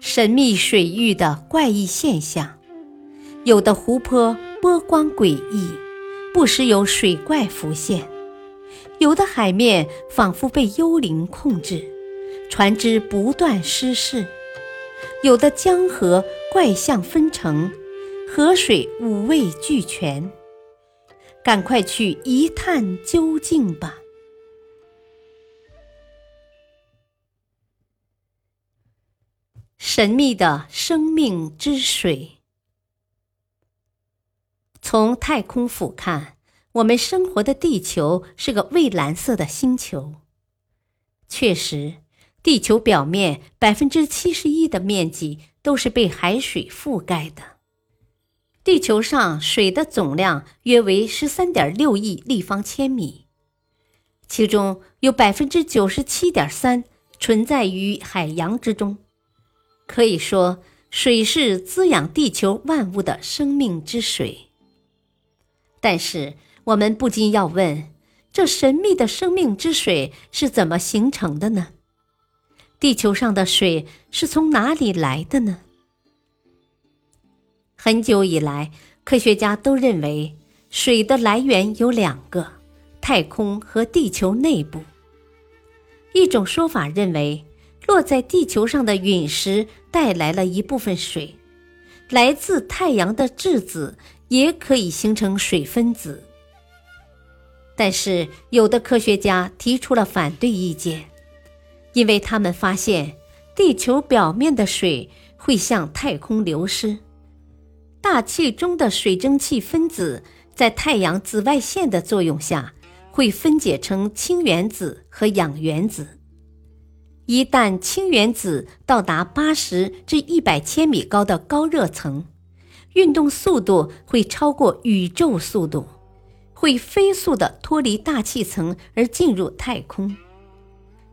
神秘水域的怪异现象，有的湖泊波光诡异，不时有水怪浮现；有的海面仿佛被幽灵控制，船只不断失事；有的江河怪象纷呈，河水五味俱全。赶快去一探究竟吧！神秘的生命之水。从太空俯瞰，我们生活的地球是个蔚蓝色的星球。确实，地球表面百分之七十一的面积都是被海水覆盖的。地球上水的总量约为十三点六亿立方千米，其中有百分之九十七点三存在于海洋之中。可以说，水是滋养地球万物的生命之水。但是，我们不禁要问：这神秘的生命之水是怎么形成的呢？地球上的水是从哪里来的呢？很久以来，科学家都认为水的来源有两个：太空和地球内部。一种说法认为，落在地球上的陨石带来了一部分水，来自太阳的质子也可以形成水分子。但是，有的科学家提出了反对意见，因为他们发现地球表面的水会向太空流失。大气中的水蒸气分子在太阳紫外线的作用下，会分解成氢原子和氧原子。一旦氢原子到达八十至一百千米高的高热层，运动速度会超过宇宙速度，会飞速地脱离大气层而进入太空。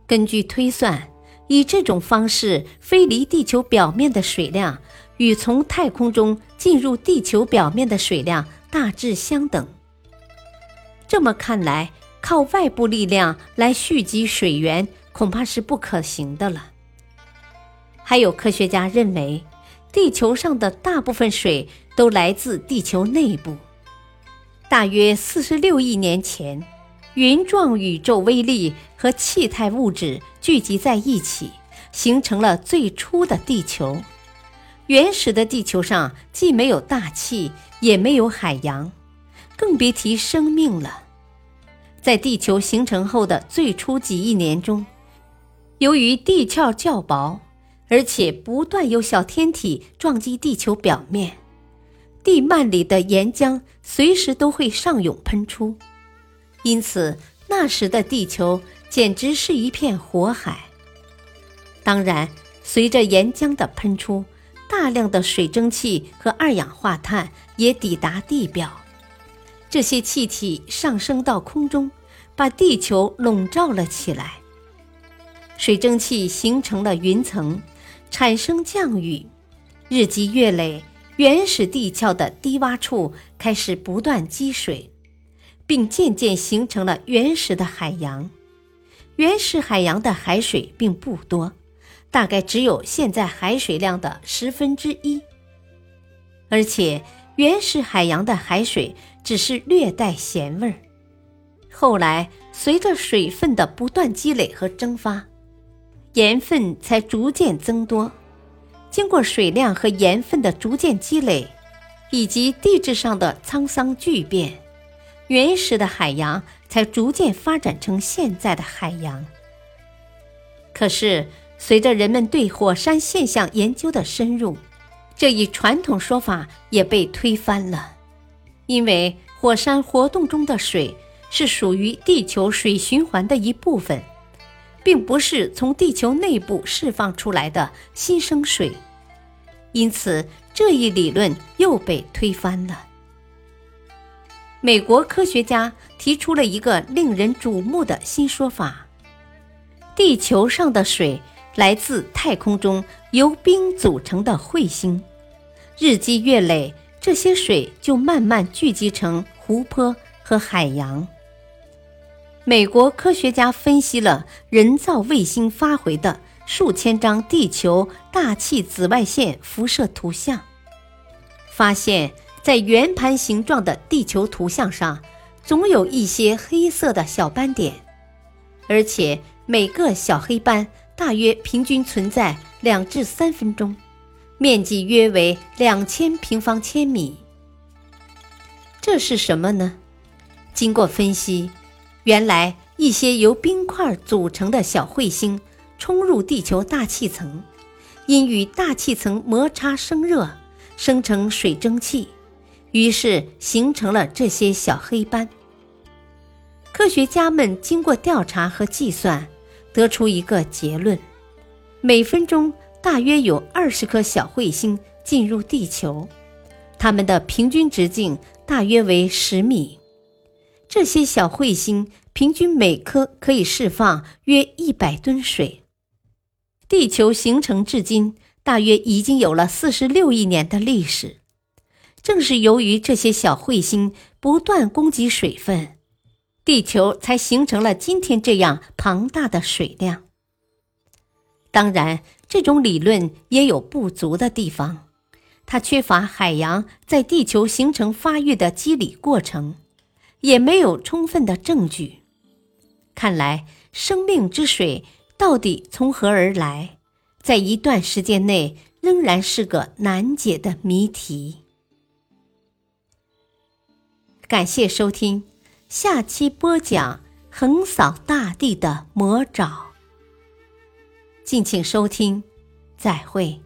根据推算，以这种方式飞离地球表面的水量。与从太空中进入地球表面的水量大致相等。这么看来，靠外部力量来蓄积水源恐怕是不可行的了。还有科学家认为，地球上的大部分水都来自地球内部。大约四十六亿年前，云状宇宙微粒和气态物质聚集在一起，形成了最初的地球。原始的地球上既没有大气，也没有海洋，更别提生命了。在地球形成后的最初几亿年中，由于地壳较薄，而且不断有小天体撞击地球表面，地幔里的岩浆随时都会上涌喷出，因此那时的地球简直是一片火海。当然，随着岩浆的喷出，大量的水蒸气和二氧化碳也抵达地表，这些气体上升到空中，把地球笼罩了起来。水蒸气形成了云层，产生降雨。日积月累，原始地壳的低洼处开始不断积水，并渐渐形成了原始的海洋。原始海洋的海水并不多。大概只有现在海水量的十分之一，而且原始海洋的海水只是略带咸味儿。后来随着水分的不断积累和蒸发，盐分才逐渐增多。经过水量和盐分的逐渐积累，以及地质上的沧桑巨变，原始的海洋才逐渐发展成现在的海洋。可是。随着人们对火山现象研究的深入，这一传统说法也被推翻了。因为火山活动中的水是属于地球水循环的一部分，并不是从地球内部释放出来的新生水，因此这一理论又被推翻了。美国科学家提出了一个令人瞩目的新说法：地球上的水。来自太空中由冰组成的彗星，日积月累，这些水就慢慢聚集成湖泊和海洋。美国科学家分析了人造卫星发回的数千张地球大气紫外线辐射图像，发现，在圆盘形状的地球图像上，总有一些黑色的小斑点，而且每个小黑斑大约平均存在两至三分钟，面积约为两千平方千米。这是什么呢？经过分析。原来，一些由冰块组成的小彗星冲入地球大气层，因与大气层摩擦生热，生成水蒸气，于是形成了这些小黑斑。科学家们经过调查和计算，得出一个结论：每分钟大约有二十颗小彗星进入地球，它们的平均直径大约为十米。这些小彗星平均每颗可以释放约一百吨水。地球形成至今大约已经有了四十六亿年的历史。正是由于这些小彗星不断供给水分，地球才形成了今天这样庞大的水量。当然，这种理论也有不足的地方，它缺乏海洋在地球形成发育的机理过程。也没有充分的证据。看来，生命之水到底从何而来，在一段时间内仍然是个难解的谜题。感谢收听，下期播讲横扫大地的魔爪。敬请收听，再会。